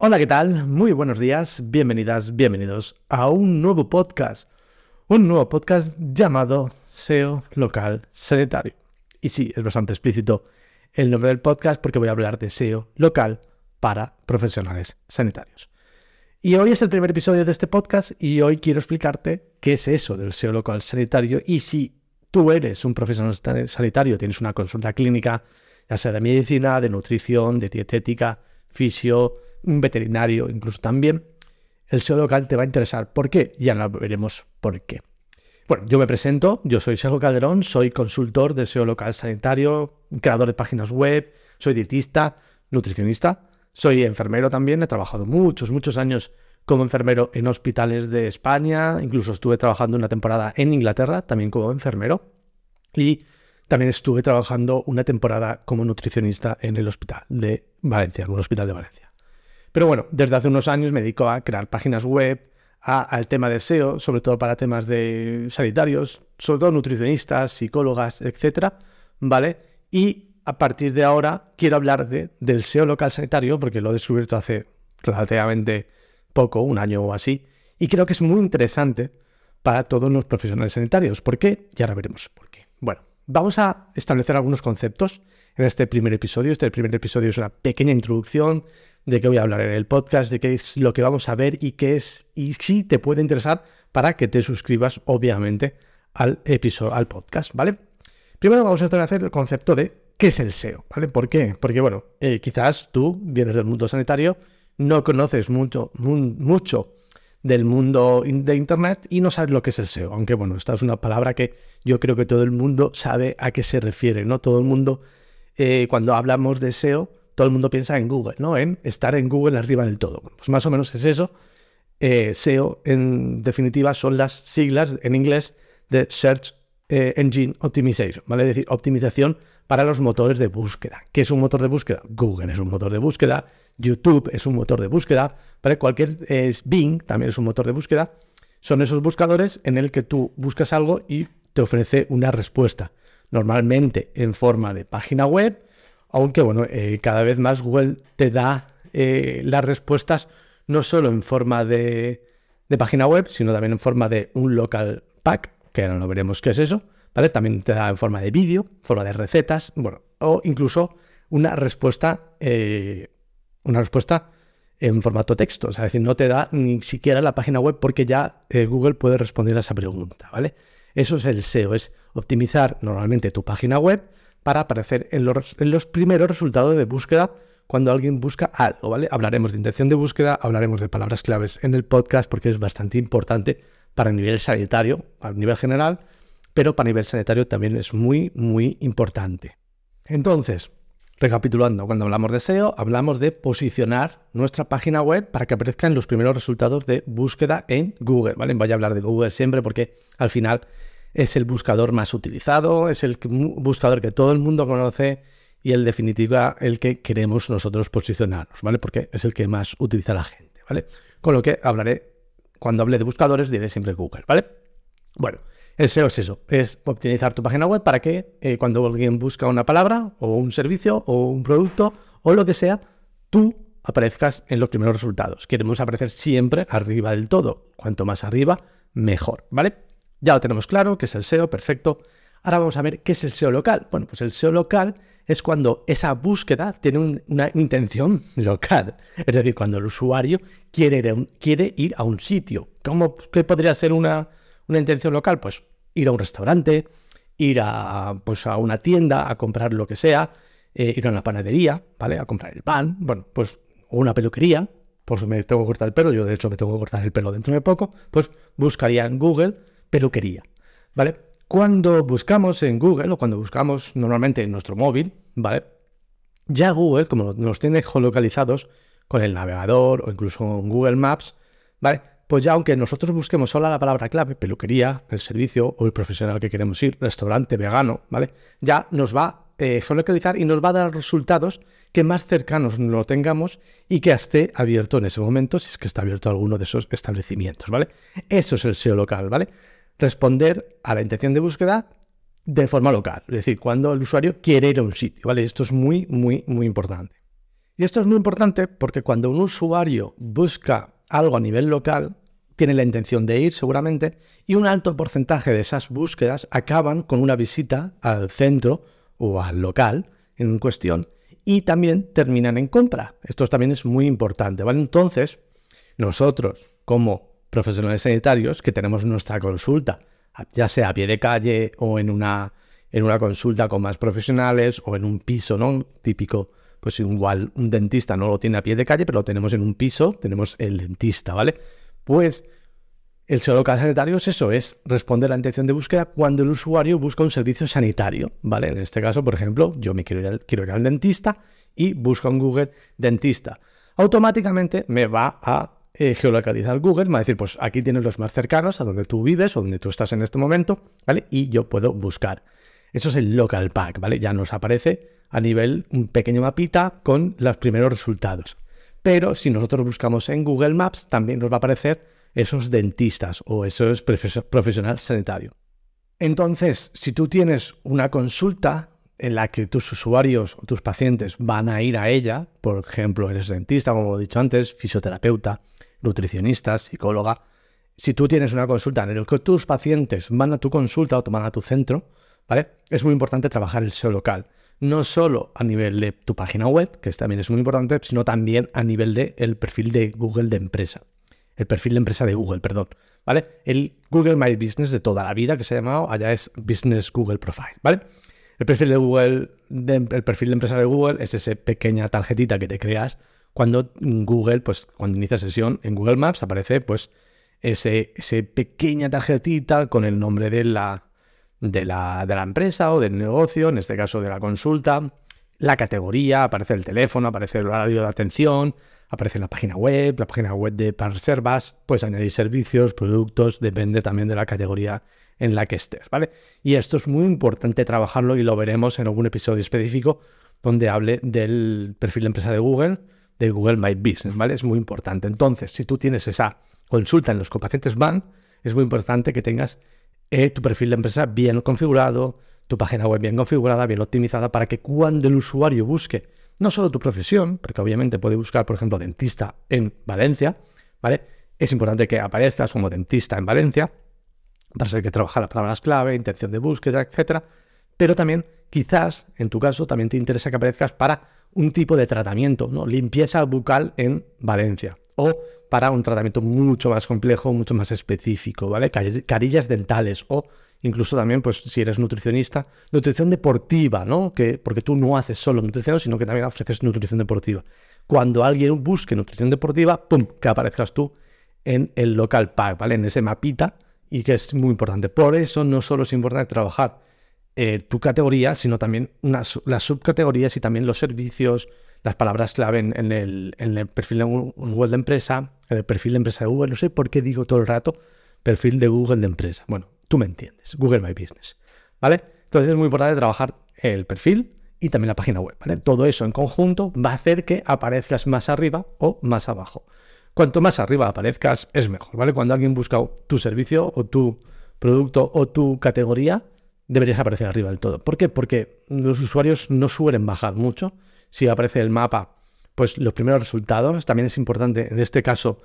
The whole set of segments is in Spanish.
Hola, ¿qué tal? Muy buenos días, bienvenidas, bienvenidos a un nuevo podcast. Un nuevo podcast llamado SEO Local Sanitario. Y sí, es bastante explícito el nombre del podcast porque voy a hablar de SEO local para profesionales sanitarios. Y hoy es el primer episodio de este podcast y hoy quiero explicarte qué es eso del SEO local sanitario y si tú eres un profesional sanitario, tienes una consulta clínica, ya sea de medicina, de nutrición, de dietética, fisio, un veterinario incluso también, el SEO local te va a interesar. ¿Por qué? Ya lo veremos por qué. Bueno, yo me presento, yo soy Sergio Calderón, soy consultor de SEO local sanitario, creador de páginas web, soy dietista, nutricionista, soy enfermero también, he trabajado muchos, muchos años como enfermero en hospitales de España, incluso estuve trabajando una temporada en Inglaterra, también como enfermero, y también estuve trabajando una temporada como nutricionista en el hospital de Valencia, en un hospital de Valencia. Pero bueno, desde hace unos años me dedico a crear páginas web, al tema de SEO, sobre todo para temas de sanitarios, sobre todo nutricionistas, psicólogas, etcétera, ¿vale? Y a partir de ahora quiero hablar de, del SEO local sanitario, porque lo he descubierto hace relativamente poco, un año o así, y creo que es muy interesante para todos los profesionales sanitarios. ¿Por qué? Y ahora veremos por qué. Bueno, vamos a establecer algunos conceptos en este primer episodio. Este primer episodio es una pequeña introducción de qué voy a hablar en el podcast, de qué es lo que vamos a ver y qué es, y si te puede interesar para que te suscribas, obviamente, al episodio, al podcast, ¿vale? Primero vamos a establecer el concepto de qué es el SEO, ¿vale? ¿Por qué? Porque, bueno, eh, quizás tú vienes del mundo sanitario, no conoces mucho, mucho del mundo de Internet y no sabes lo que es el SEO. Aunque, bueno, esta es una palabra que yo creo que todo el mundo sabe a qué se refiere, ¿no? Todo el mundo, eh, cuando hablamos de SEO, todo el mundo piensa en Google, ¿no? En estar en Google arriba del todo. Pues más o menos es eso. Eh, SEO, en definitiva, son las siglas en inglés de Search eh, Engine Optimization, ¿vale? Es decir, optimización para los motores de búsqueda. ¿Qué es un motor de búsqueda? Google es un motor de búsqueda, YouTube es un motor de búsqueda, para cualquier Bing también es un motor de búsqueda. Son esos buscadores en el que tú buscas algo y te ofrece una respuesta, normalmente en forma de página web aunque bueno, eh, cada vez más Google te da eh, las respuestas no solo en forma de, página web, sino también en forma de un local pack, que ahora no veremos qué es eso, ¿vale? También te da en forma de vídeo, forma de recetas, bueno, o incluso una respuesta, eh, una respuesta en formato texto, es decir, no te da ni siquiera la página web porque ya Google puede responder a esa pregunta, ¿vale? Eso es el SEO, es optimizar normalmente tu página web para aparecer en los, primeros resultados de búsqueda cuando alguien busca algo, ¿vale? Hablaremos de intención de búsqueda, hablaremos de palabras claves en el podcast porque es bastante importante para el nivel sanitario, a nivel general, pero para nivel sanitario también es muy, muy importante. Entonces, recapitulando, cuando hablamos de SEO, hablamos de posicionar nuestra página web para que aparezcan los primeros resultados de búsqueda en Google, ¿vale? Voy a hablar de Google siempre porque al final es el buscador más utilizado, es el buscador que todo el mundo conoce y en definitiva el que queremos nosotros posicionarnos, ¿vale? Porque es el que más utiliza la gente, ¿vale? Con lo que hablaré, cuando hable de buscadores, diré siempre Google, ¿vale? Bueno, el SEO es eso, es optimizar tu página web para que eh, cuando alguien busca una palabra o un servicio o un producto o lo que sea, tú aparezcas en los primeros resultados. Queremos aparecer siempre arriba del todo. Cuanto más arriba, mejor, ¿vale? Ya lo tenemos claro, que es el SEO, perfecto. Ahora vamos a ver qué es el SEO local. Bueno, pues el SEO local es cuando esa búsqueda tiene una intención local. Es decir, cuando el usuario quiere ir a un, quiere ir a un sitio. ¿Cómo, ¿Qué podría ser una, intención local? Pues ir a un restaurante, ir a, pues a una tienda a comprar lo que sea, eh, ir a una panadería, ¿vale? A comprar el pan, bueno, pues una peluquería, si me tengo que cortar el pelo, yo de hecho me tengo que cortar el pelo dentro de poco, pues buscaría en Google peluquería, ¿vale? Cuando buscamos en Google o cuando buscamos normalmente en nuestro móvil, ¿vale? Ya Google, como nos tiene geolocalizados con el navegador o incluso en Google Maps, ¿vale? Pues ya aunque nosotros busquemos solo la palabra clave, peluquería, el servicio o el profesional que queremos ir, restaurante, vegano, ¿vale? Ya nos va eh, geolocalizar y nos va a dar resultados que más cercanos lo tengamos y que esté abierto en ese momento, si es que está abierto alguno de esos establecimientos, ¿vale? Eso es el SEO local, ¿vale? responder a la intención de búsqueda de forma local, es decir, cuando el usuario quiere ir a un sitio, ¿vale? Esto es muy, muy, muy importante. Y esto es muy importante porque cuando un usuario busca algo a nivel local, tiene la intención de ir seguramente, y un alto porcentaje de esas búsquedas acaban con una visita al centro o al local en cuestión y también terminan en compra. Esto también es muy importante, ¿vale? Entonces, nosotros como profesionales sanitarios que tenemos nuestra consulta, ya sea a pie de calle o en una, en una consulta con más profesionales o en un piso, ¿no? Típico pues igual un dentista no lo tiene a pie de calle, pero lo tenemos en un piso, tenemos el dentista, ¿vale? Pues el SEO local sanitario es eso, es responder a la intención de búsqueda cuando el usuario busca un servicio sanitario, ¿vale? En este caso, por ejemplo, yo me quiero ir al, quiero ir al dentista y busco en Google dentista. Automáticamente me va a eh, geolocalizar Google, me va a decir, pues aquí tienes los más cercanos a donde tú vives o donde tú estás en este momento, ¿vale? Y yo puedo buscar. Eso es el local pack, ¿vale? Ya nos aparece a nivel un pequeño mapita con los primeros resultados. Pero si nosotros buscamos en Google Maps, también nos va a aparecer esos dentistas o esos profesional sanitario. Entonces, si tú tienes una consulta en la que tus usuarios o tus pacientes van a ir a ella, por ejemplo, eres dentista, como he dicho antes, fisioterapeuta, nutricionista, psicóloga, si tú tienes una consulta en la que tus pacientes van a tu consulta o toman a tu centro, ¿vale? Es muy importante trabajar el SEO local no solo a nivel de tu página web, que también es muy importante, sino también a nivel del el perfil de Google de empresa. El perfil de empresa de Google, perdón. ¿Vale? El Google My Business de toda la vida que se ha llamado, allá es Business Google Profile, ¿vale? El perfil de Google, el perfil de empresa de Google es esa pequeña tarjetita que te creas cuando Google, pues cuando inicia sesión en Google Maps aparece pues ese, ese pequeña tarjetita con el nombre de la, de la, de la empresa o del negocio, en este caso de la consulta, la categoría, aparece el teléfono, aparece el horario de atención, aparece la página web, la página web de reservas, puedes añadir servicios, productos, depende también de la categoría en la que estés, ¿vale? Y esto es muy importante trabajarlo y lo veremos en algún episodio específico donde hable del perfil de empresa de Google, de Google My Business, ¿vale? Es muy importante. Entonces, si tú tienes esa consulta en los que pacientes van, es muy importante que tengas tu perfil de empresa bien configurado, tu página web bien configurada, bien optimizada, para que cuando el usuario busque no solo tu profesión, porque obviamente puede buscar, por ejemplo, dentista en Valencia, ¿vale? Es importante que aparezcas como dentista en Valencia, para ser que trabajar las palabras clave, intención de búsqueda, etcétera. Pero también, quizás, en tu caso, también te interesa que aparezcas para un tipo de tratamiento, ¿no? Limpieza bucal en Valencia. O para un tratamiento mucho más complejo, mucho más específico, ¿vale? Carillas dentales o incluso también, pues si eres nutricionista, nutrición deportiva, ¿no? Que, porque tú no haces solo nutrición, sino que también ofreces nutrición deportiva. Cuando alguien busque nutrición deportiva, ¡pum!, que aparezcas tú en el local pack, ¿vale? En ese mapita y que es muy importante. Por eso no solo es importante trabajar eh, tu categoría, sino también las subcategorías y también los servicios, las palabras clave en, el, perfil de Google de empresa, en el perfil de empresa de Google, no sé por qué digo todo el rato perfil de Google de empresa. Bueno, tú me entiendes, Google My Business, ¿vale? Entonces es muy importante trabajar el perfil y también la página web, ¿vale? Todo eso en conjunto va a hacer que aparezcas más arriba o más abajo. Cuanto más arriba aparezcas es mejor, ¿vale? Cuando alguien busca tu servicio o tu producto o tu categoría, deberías aparecer arriba del todo. ¿Por qué? Porque los usuarios no suelen bajar mucho si aparece el mapa, pues los primeros resultados. También es importante, en este caso,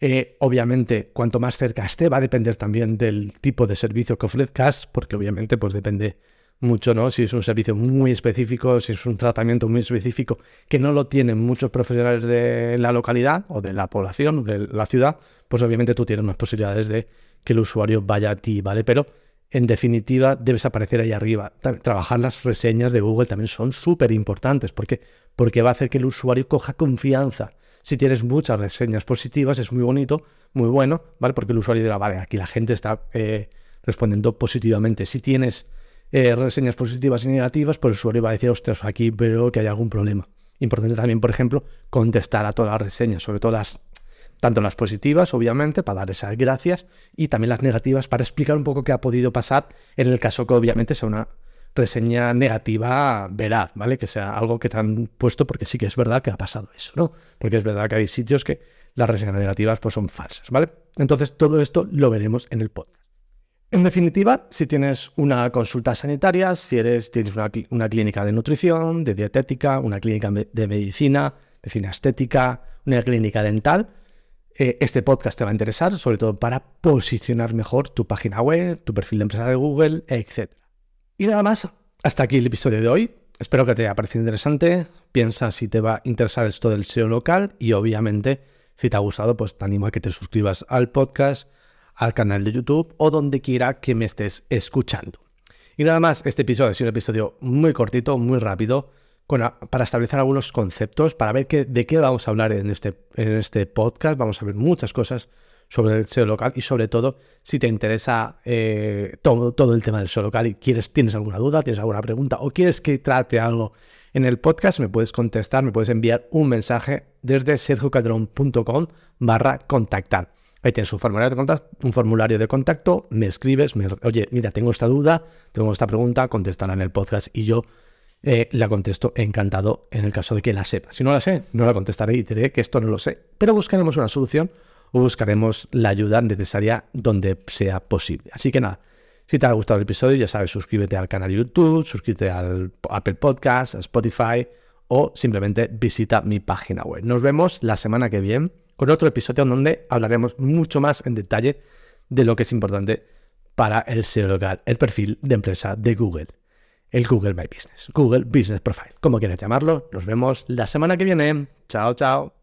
eh, obviamente, cuanto más cerca esté, va a depender también del tipo de servicio que ofrezcas, porque obviamente, pues depende mucho, ¿no? Si es un servicio muy específico, si es un tratamiento muy específico que no lo tienen muchos profesionales de la localidad o de la población, de la ciudad, pues obviamente tú tienes más posibilidades de que el usuario vaya a ti, ¿vale? Pero en definitiva, debes aparecer ahí arriba. Trabajar las reseñas de Google también son súper importantes. ¿Por qué? Porque va a hacer que el usuario coja confianza. Si tienes muchas reseñas positivas, es muy bonito, muy bueno, ¿vale? Porque el usuario dirá, vale, aquí la gente está eh, respondiendo positivamente. Si tienes eh, reseñas positivas y negativas, pues el usuario va a decir, ostras, aquí veo que hay algún problema. Importante también, por ejemplo, contestar a todas las reseñas, sobre todo las tanto las positivas, obviamente, para dar esas gracias, y también las negativas para explicar un poco qué ha podido pasar en el caso que obviamente sea una reseña negativa veraz, ¿vale? Que sea algo que te han puesto porque sí que es verdad que ha pasado eso, ¿no? Porque es verdad que hay sitios que las reseñas negativas pues son falsas, ¿vale? Entonces todo esto lo veremos en el podcast. En definitiva, si tienes una consulta sanitaria, si eres, tienes una, clínica de nutrición, de dietética, una clínica de medicina, medicina estética, una clínica dental, eh, este podcast te va a interesar, sobre todo para posicionar mejor tu página web, tu perfil de empresa de Google, etc. Y nada más, hasta aquí el episodio de hoy. Espero que te haya parecido interesante. Piensa si te va a interesar esto del SEO local y obviamente si te ha gustado, pues te animo a que te suscribas al podcast al canal de YouTube o donde quiera que me estés escuchando. Y nada más, este episodio ha sido un episodio muy cortito, muy rápido, para establecer algunos conceptos, para ver de qué vamos a hablar en este, en este podcast. Vamos a ver muchas cosas sobre el SEO local y sobre todo si te interesa eh, todo, todo el tema del SEO local y quieres, tienes alguna duda, tienes alguna pregunta o quieres que trate algo en el podcast, me puedes contestar, me puedes enviar un mensaje desde sergiocadrón.com barra contactar. Ahí tienes un formulario de contacto, un formulario de contacto, me escribes, me, oye, mira, tengo esta duda, tengo esta pregunta, contestará en el podcast y yo eh, la contesto encantado en el caso de que la sepa. Si no la sé, no la contestaré y diré que esto no lo sé, pero buscaremos una solución o buscaremos la ayuda necesaria donde sea posible. Así que nada, si te ha gustado el episodio, ya sabes, suscríbete al canal de YouTube, suscríbete al Apple Podcast, a Spotify o simplemente visita mi página web. Nos vemos la semana que viene con otro episodio donde hablaremos mucho más en detalle de lo que es importante para el SEO local, el perfil de empresa de Google, el Google My Business, Google Business Profile, como quieras llamarlo. Nos vemos la semana que viene. Chao, chao.